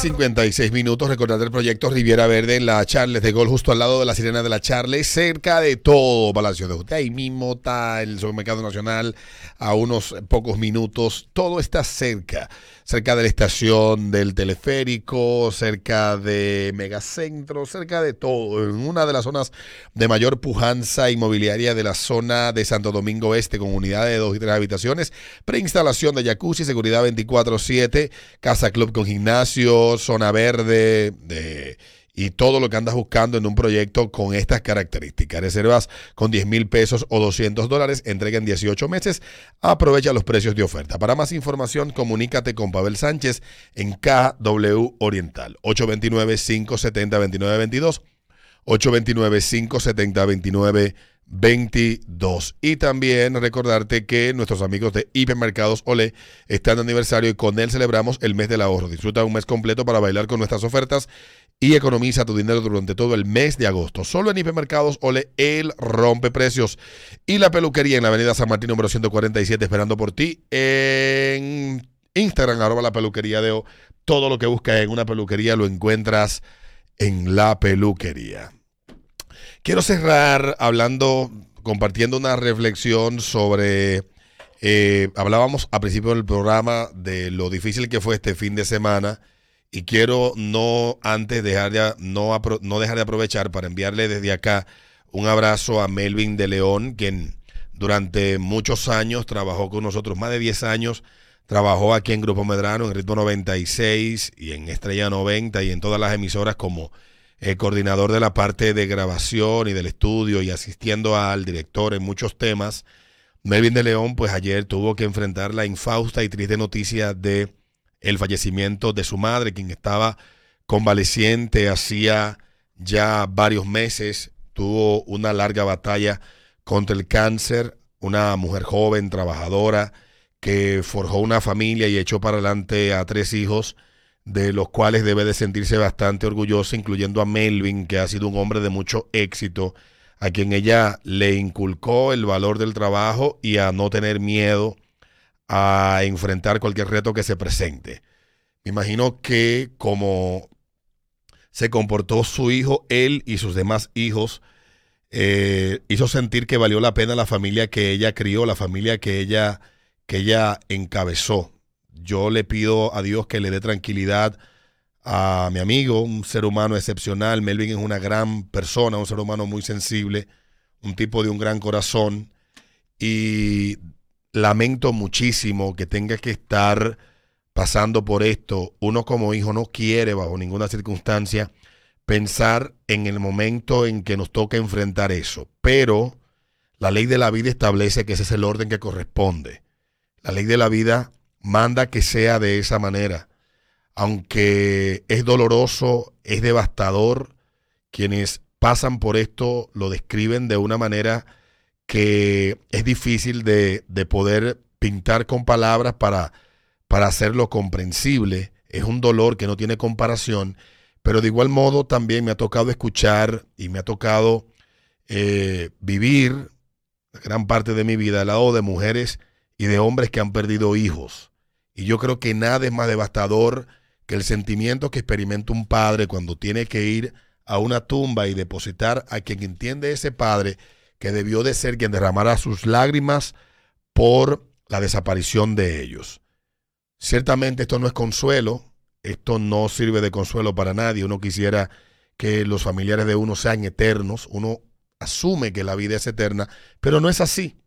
56 minutos. Recordar el proyecto Riviera Verde en la Charles de Gol, justo al lado de la Sirena de la Charles, cerca de todo Palacio de Usted. Ahí mismo está el Supermercado Nacional, a unos pocos minutos. Todo está cerca. Cerca de la estación del teleférico, cerca de Megacentro, cerca de todo. En una de las zonas de mayor pujanza inmobiliaria de la zona de Santo Domingo Este, con unidades de dos y tres habitaciones, preinstalación de jacuzzi, seguridad 24-7, casa club con gimnasio, zona verde y todo lo que andas buscando en un proyecto con estas características. Reservas con 10 mil pesos o 200 dólares, entrega en 18 meses. Aprovecha los precios de oferta. Para más información, comunícate con Pavel Sánchez en KW Oriental. 829-570-2922. 829-570-2922. 22. Y también recordarte que nuestros amigos de Hipermercados Olé están de aniversario y con él celebramos el mes del ahorro. Disfruta un mes completo para bailar con nuestras ofertas y economiza tu dinero durante todo el mes de agosto. Solo en Hipermercados Ole, el rompe precios. Y la peluquería en la avenida San Martín número 147 esperando por ti en Instagram, arroba la peluquería de O. Todo lo que buscas en una peluquería lo encuentras en la peluquería. Quiero cerrar hablando, compartiendo una reflexión sobre, eh, hablábamos a principio del programa de lo difícil que fue este fin de semana y quiero no antes dejar de, no, no dejar de aprovechar para enviarle desde acá un abrazo a Melvin de León, quien durante muchos años trabajó con nosotros, más de 10 años, trabajó aquí en Grupo Medrano, en Ritmo 96 y en Estrella 90 y en todas las emisoras como el coordinador de la parte de grabación y del estudio y asistiendo al director en muchos temas. Melvin de León, pues ayer tuvo que enfrentar la infausta y triste noticia de el fallecimiento de su madre, quien estaba convaleciente hacía ya varios meses, tuvo una larga batalla contra el cáncer, una mujer joven, trabajadora, que forjó una familia y echó para adelante a tres hijos de los cuales debe de sentirse bastante orgullosa, incluyendo a Melvin, que ha sido un hombre de mucho éxito, a quien ella le inculcó el valor del trabajo y a no tener miedo a enfrentar cualquier reto que se presente. Me imagino que como se comportó su hijo, él y sus demás hijos, eh, hizo sentir que valió la pena la familia que ella crió, la familia que ella, que ella encabezó. Yo le pido a Dios que le dé tranquilidad a mi amigo, un ser humano excepcional. Melvin es una gran persona, un ser humano muy sensible, un tipo de un gran corazón. Y lamento muchísimo que tenga que estar pasando por esto. Uno como hijo no quiere, bajo ninguna circunstancia, pensar en el momento en que nos toca enfrentar eso. Pero la ley de la vida establece que ese es el orden que corresponde. La ley de la vida manda que sea de esa manera. Aunque es doloroso, es devastador, quienes pasan por esto lo describen de una manera que es difícil de, poder pintar con palabras para, para hacerlo comprensible. Es un dolor que no tiene comparación, pero de igual modo también me ha tocado escuchar y me ha tocado eh, vivir gran parte de mi vida al lado de mujeres y de hombres que han perdido hijos. Y yo creo que nada es más devastador que el sentimiento que experimenta un padre cuando tiene que ir a una tumba y depositar a quien entiende ese padre que debió de ser quien derramara sus lágrimas por la desaparición de ellos. Ciertamente esto no es consuelo, esto no sirve de consuelo para nadie. Uno quisiera que los familiares de uno sean eternos, uno asume que la vida es eterna, pero no es así.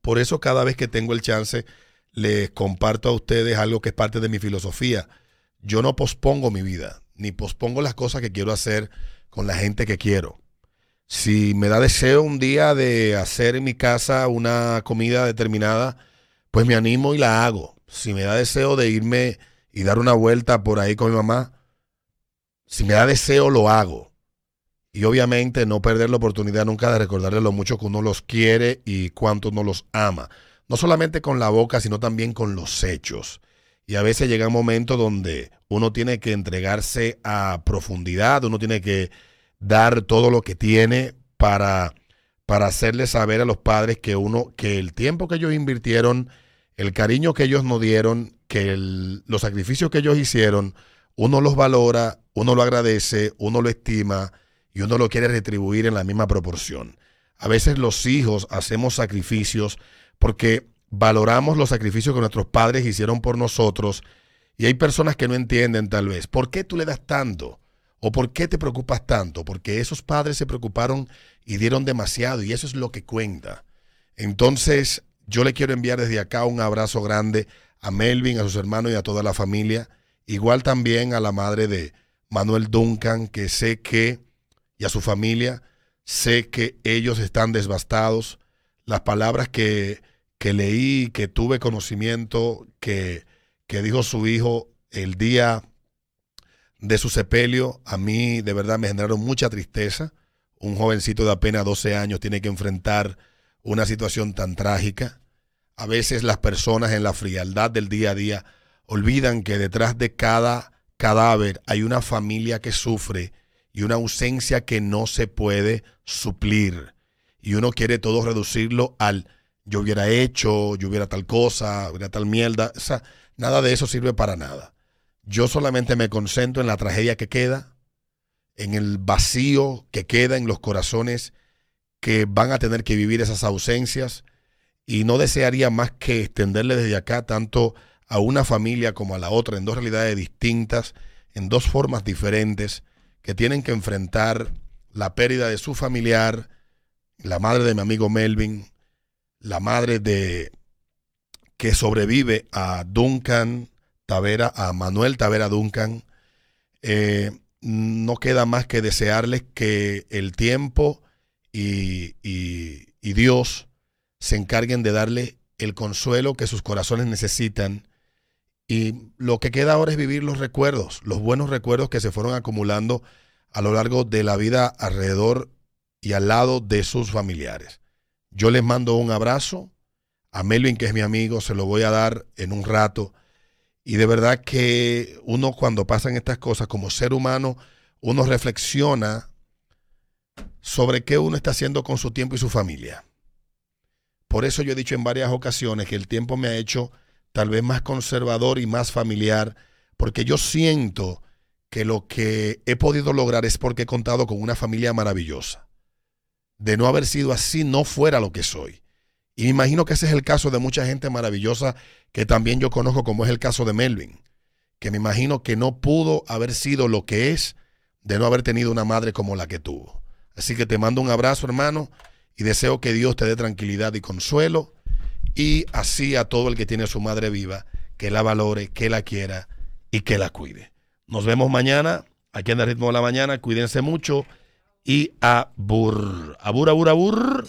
Por eso cada vez que tengo el chance les comparto a ustedes algo que es parte de mi filosofía. Yo no pospongo mi vida, ni pospongo las cosas que quiero hacer con la gente que quiero. Si me da deseo un día de hacer en mi casa una comida determinada, pues me animo y la hago. Si me da deseo de irme y dar una vuelta por ahí con mi mamá, si me da deseo lo hago. Y obviamente no perder la oportunidad nunca de recordarle lo mucho que uno los quiere y cuánto uno los ama. No solamente con la boca, sino también con los hechos. Y a veces llega un momento donde uno tiene que entregarse a profundidad, uno tiene que dar todo lo que tiene para, para hacerle saber a los padres que uno, que el tiempo que ellos invirtieron, el cariño que ellos nos dieron, que los sacrificios que ellos hicieron, uno los valora, uno lo agradece, uno lo estima y uno lo quiere retribuir en la misma proporción. A veces los hijos hacemos sacrificios porque valoramos los sacrificios que nuestros padres hicieron por nosotros y hay personas que no entienden tal vez, ¿por qué tú le das tanto? ¿O por qué te preocupas tanto? Porque esos padres se preocuparon y dieron demasiado y eso es lo que cuenta. Entonces, yo le quiero enviar desde acá un abrazo grande a Melvin, a sus hermanos y a toda la familia. Igual también a la madre de Manuel Duncan, que sé que, y a su familia, sé que ellos están devastados. Las palabras que, que leí, que tuve conocimiento, que, que dijo su hijo el día de su sepelio, a mí de verdad me generaron mucha tristeza. Un jovencito de apenas 12 años tiene que enfrentar una situación tan trágica. A veces las personas en la frialdad del día a día olvidan que detrás de cada cadáver hay una familia que sufre y una ausencia que no se puede suplir. Y uno quiere todo reducirlo al yo hubiera hecho, yo hubiera tal cosa, hubiera tal mierda. O sea, nada de eso sirve para nada. Yo solamente me concentro en la tragedia que queda, en el vacío que queda en los corazones que van a tener que vivir esas ausencias. Y no desearía más que extenderle desde acá tanto a una familia como a la otra en dos realidades distintas, en dos formas diferentes, que tienen que enfrentar la pérdida de su familiar, la madre de mi amigo Melvin, la madre de que sobrevive a Duncan Tavera, a Manuel Tavera Duncan. Eh, no queda más que desearles que el tiempo y, y Dios se encarguen de darle el consuelo que sus corazones necesitan. Y lo que queda ahora es vivir los recuerdos, los buenos recuerdos que se fueron acumulando a lo largo de la vida alrededor y al lado de sus familiares. Yo les mando un abrazo. A Melvin, que es mi amigo, se lo voy a dar en un rato. Y de verdad que uno cuando pasan estas cosas como ser humano, uno reflexiona sobre qué uno está haciendo con su tiempo y su familia. Por eso yo he dicho en varias ocasiones que el tiempo me ha hecho tal vez más conservador y más familiar, porque yo siento que lo que he podido lograr es porque he contado con una familia maravillosa. De no haber sido así, no fuera lo que soy. Y me imagino que ese es el caso de mucha gente maravillosa que también yo conozco, como es el caso de Melvin, que me imagino que no pudo haber sido lo que es de no haber tenido una madre como la que tuvo. Así que te mando un abrazo, hermano y deseo que Dios te dé tranquilidad y consuelo y así a todo el que tiene a su madre viva, que la valore, que la quiera y que la cuide. Nos vemos mañana aquí en el ritmo de la mañana. Cuídense mucho y abur, abur, abur, abur.